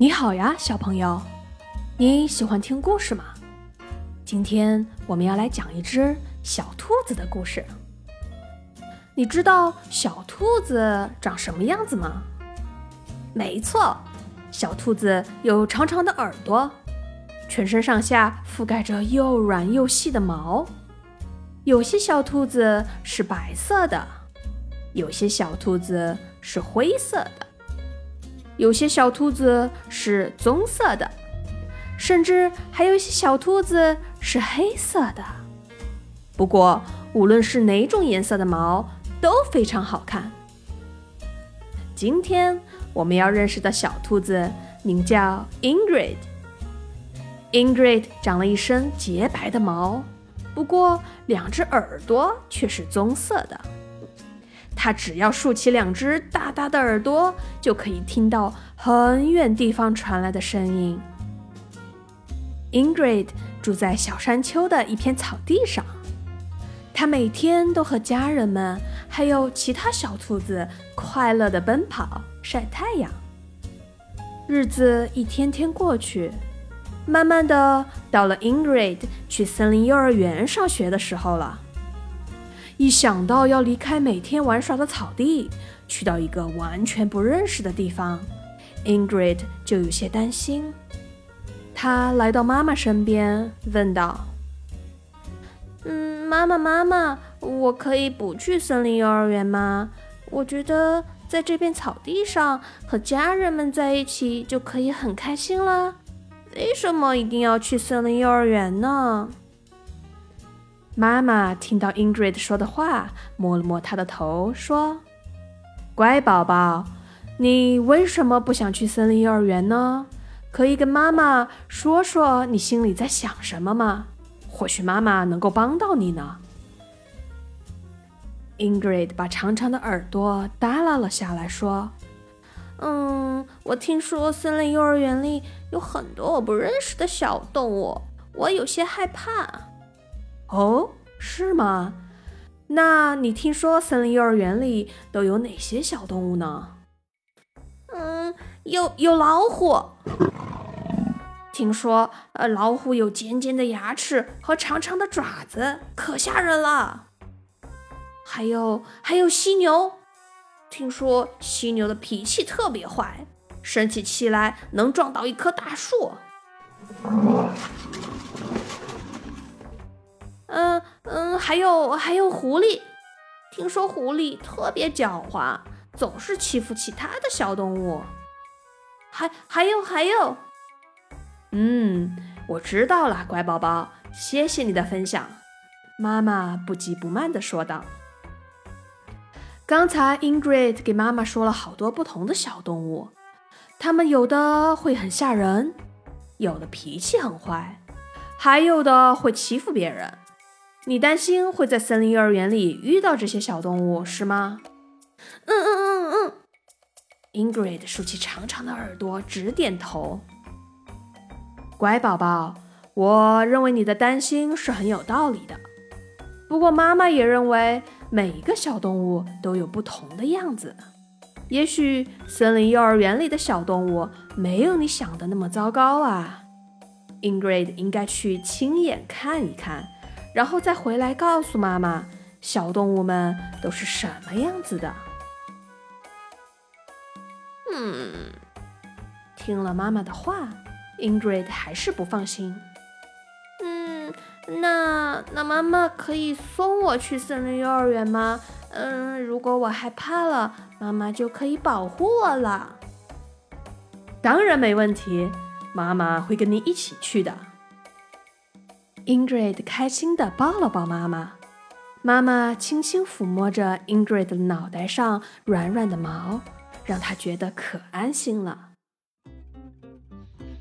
你好呀，小朋友，你喜欢听故事吗？今天我们要来讲一只小兔子的故事。你知道小兔子长什么样子吗？没错，小兔子有长长的耳朵，全身上下覆盖着又软又细的毛。有些小兔子是白色的，有些小兔子是灰色的。有些小兔子是棕色的，甚至还有一些小兔子是黑色的。不过，无论是哪种颜色的毛都非常好看。今天我们要认识的小兔子名叫 Ingrid。Ingrid 长了一身洁白的毛，不过两只耳朵却是棕色的。它只要竖起两只大大的耳朵，就可以听到很远地方传来的声音。Ingrid 住在小山丘的一片草地上，他每天都和家人们还有其他小兔子快乐地奔跑、晒太阳。日子一天天过去，慢慢的到了 Ingrid 去森林幼儿园上学的时候了。一想到要离开每天玩耍的草地，去到一个完全不认识的地方，Ingrid 就有些担心。她来到妈妈身边，问道：“嗯，妈妈，妈妈，我可以不去森林幼儿园吗？我觉得在这片草地上和家人们在一起就可以很开心了。为什么一定要去森林幼儿园呢？”妈妈听到 Ingrid 说的话，摸了摸她的头，说：“乖宝宝，你为什么不想去森林幼儿园呢？可以跟妈妈说说你心里在想什么吗？或许妈妈能够帮到你呢。”Ingrid 把长长的耳朵耷拉了下来，说：“嗯，我听说森林幼儿园里有很多我不认识的小动物，我有些害怕。”哦，是吗？那你听说森林幼儿园里都有哪些小动物呢？嗯，有有老虎。听说，呃，老虎有尖尖的牙齿和长长的爪子，可吓人了。还有还有犀牛。听说犀牛的脾气特别坏，生起气来能撞倒一棵大树。嗯嗯，还有还有狐狸，听说狐狸特别狡猾，总是欺负其他的小动物。还还有还有，嗯，我知道了，乖宝宝，谢谢你的分享。妈妈不急不慢地说道。刚才 Ingrid 给妈妈说了好多不同的小动物，它们有的会很吓人，有的脾气很坏，还有的会欺负别人。你担心会在森林幼儿园里遇到这些小动物是吗？嗯嗯嗯嗯。Ingrid 竖起长长的耳朵，直点头。乖宝宝，我认为你的担心是很有道理的。不过妈妈也认为每一个小动物都有不同的样子。也许森林幼儿园里的小动物没有你想的那么糟糕啊。Ingrid 应该去亲眼看一看。然后再回来告诉妈妈，小动物们都是什么样子的。嗯，听了妈妈的话，Ingrid 还是不放心。嗯，那那妈妈可以送我去森林幼儿园吗？嗯，如果我害怕了，妈妈就可以保护我了。当然没问题，妈妈会跟你一起去的。Ingrid 开心地抱了抱妈妈，妈妈轻轻抚摸着 Ingrid 的脑袋上软软的毛，让她觉得可安心了。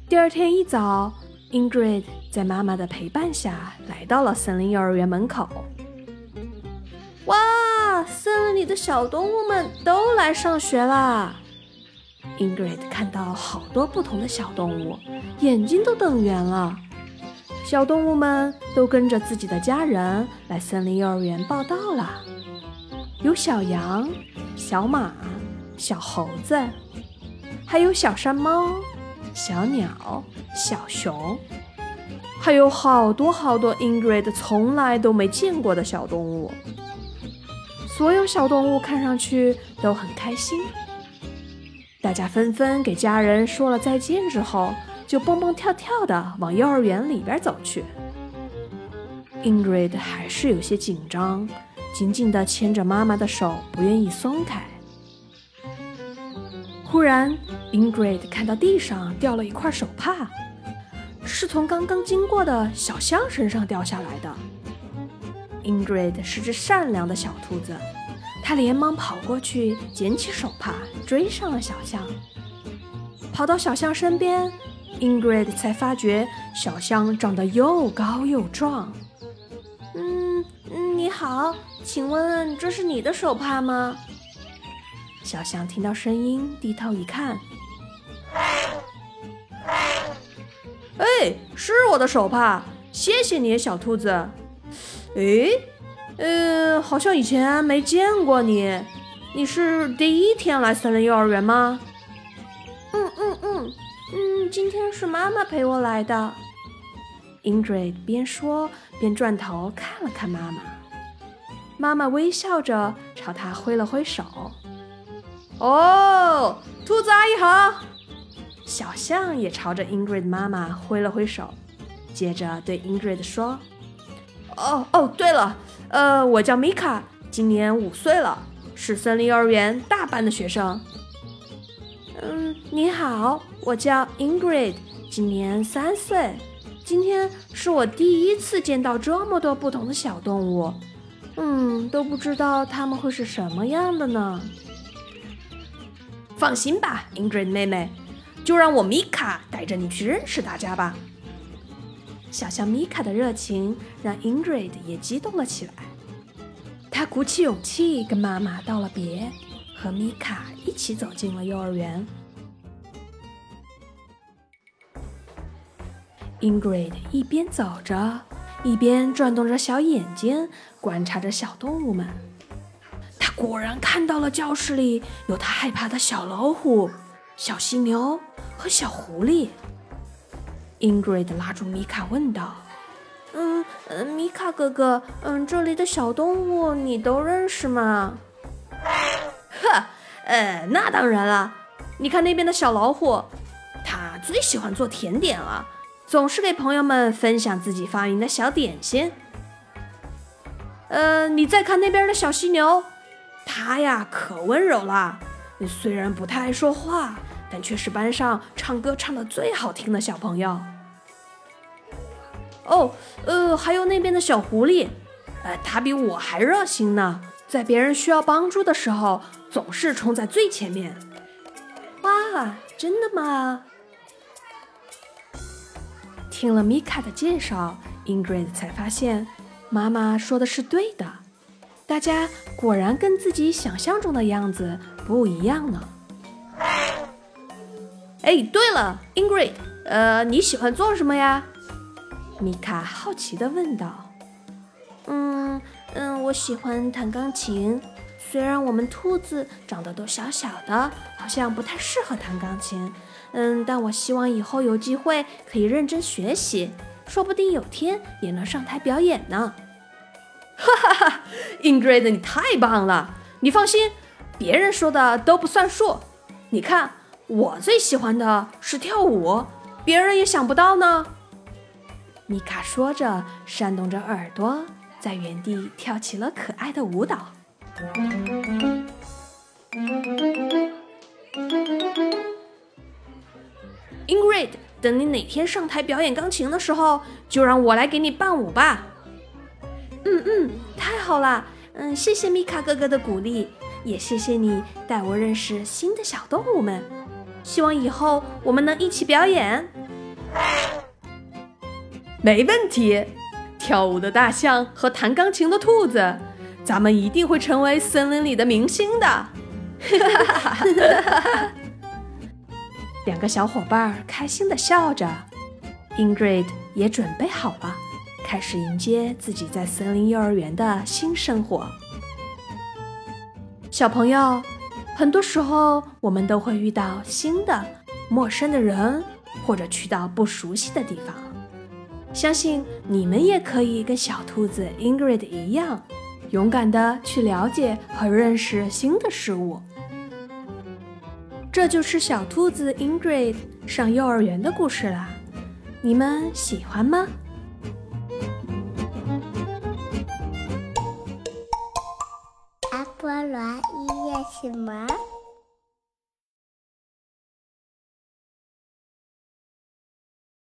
第二天一早，Ingrid 在妈妈的陪伴下来到了森林幼儿园门口。哇，森林里的小动物们都来上学啦！Ingrid 看到好多不同的小动物，眼睛都瞪圆了。小动物们都跟着自己的家人来森林幼儿园报道了，有小羊、小马、小猴子，还有小山猫、小鸟、小熊，还有好多好多 Ingrid 从来都没见过的小动物。所有小动物看上去都很开心。大家纷纷给家人说了再见之后，就蹦蹦跳跳的往幼儿园里边走去。Ingrid 还是有些紧张，紧紧地牵着妈妈的手，不愿意松开。忽然，Ingrid 看到地上掉了一块手帕，是从刚刚经过的小象身上掉下来的。Ingrid 是只善良的小兔子，它连忙跑过去捡起手帕，追上了小象。跑到小象身边，Ingrid 才发觉小象长得又高又壮。嗯，你好，请问这是你的手帕吗？小象听到声音，低头一看，哎，是我的手帕，谢谢你，小兔子。哎，嗯，好像以前没见过你，你是第一天来森林幼儿园吗？嗯，今天是妈妈陪我来的。Ingrid 边说边转头看了看妈妈，妈妈微笑着朝他挥了挥手。哦，兔子阿姨好。小象也朝着 Ingrid 妈妈挥了挥手，接着对 Ingrid 说。哦哦，对了，呃，我叫米卡，今年五岁了，是森林幼儿园大班的学生。嗯，你好，我叫 Ingrid，今年三岁。今天是我第一次见到这么多不同的小动物，嗯，都不知道它们会是什么样的呢。放心吧，Ingrid 妹妹，就让我米卡带着你去认识大家吧。小象米卡的热情让 Ingrid 也激动了起来。她鼓起勇气跟妈妈道了别，和米卡一起走进了幼儿园。Ingrid 一边走着，一边转动着小眼睛，观察着小动物们。她果然看到了教室里有她害怕的小老虎、小犀牛和小狐狸。Ingrid 拉住米卡问道：“嗯，米卡哥哥，嗯，这里的小动物你都认识吗？”“呵，呃，那当然了。你看那边的小老虎，它最喜欢做甜点了，总是给朋友们分享自己发明的小点心。呃，你再看那边的小犀牛，它呀可温柔了，虽然不太爱说话。”但却是班上唱歌唱的最好听的小朋友。哦，呃，还有那边的小狐狸，呃，它比我还热心呢，在别人需要帮助的时候，总是冲在最前面。哇，真的吗？听了米卡的介绍，Ingrid 才发现妈妈说的是对的，大家果然跟自己想象中的样子不一样呢。哎，对了，Ingrid，呃，你喜欢做什么呀？米卡好奇地问道。嗯嗯，我喜欢弹钢琴。虽然我们兔子长得都小小的，好像不太适合弹钢琴。嗯，但我希望以后有机会可以认真学习，说不定有天也能上台表演呢。哈哈哈，Ingrid，你太棒了！你放心，别人说的都不算数。你看。我最喜欢的是跳舞，别人也想不到呢。米卡说着，扇动着耳朵，在原地跳起了可爱的舞蹈。Ingrid，等你哪天上台表演钢琴的时候，就让我来给你伴舞吧。嗯嗯，太好了。嗯，谢谢米卡哥哥的鼓励，也谢谢你带我认识新的小动物们。希望以后我们能一起表演。没问题，跳舞的大象和弹钢琴的兔子，咱们一定会成为森林里的明星的。两个小伙伴开心的笑着，Ingrid 也准备好了，开始迎接自己在森林幼儿园的新生活。小朋友。很多时候，我们都会遇到新的、陌生的人或者去到不熟悉的地方。相信你们也可以跟小兔子 Ingrid 一样，勇敢的去了解和认识新的事物。这就是小兔子 Ingrid 上幼儿园的故事啦，你们喜欢吗？阿波罗音乐启蒙？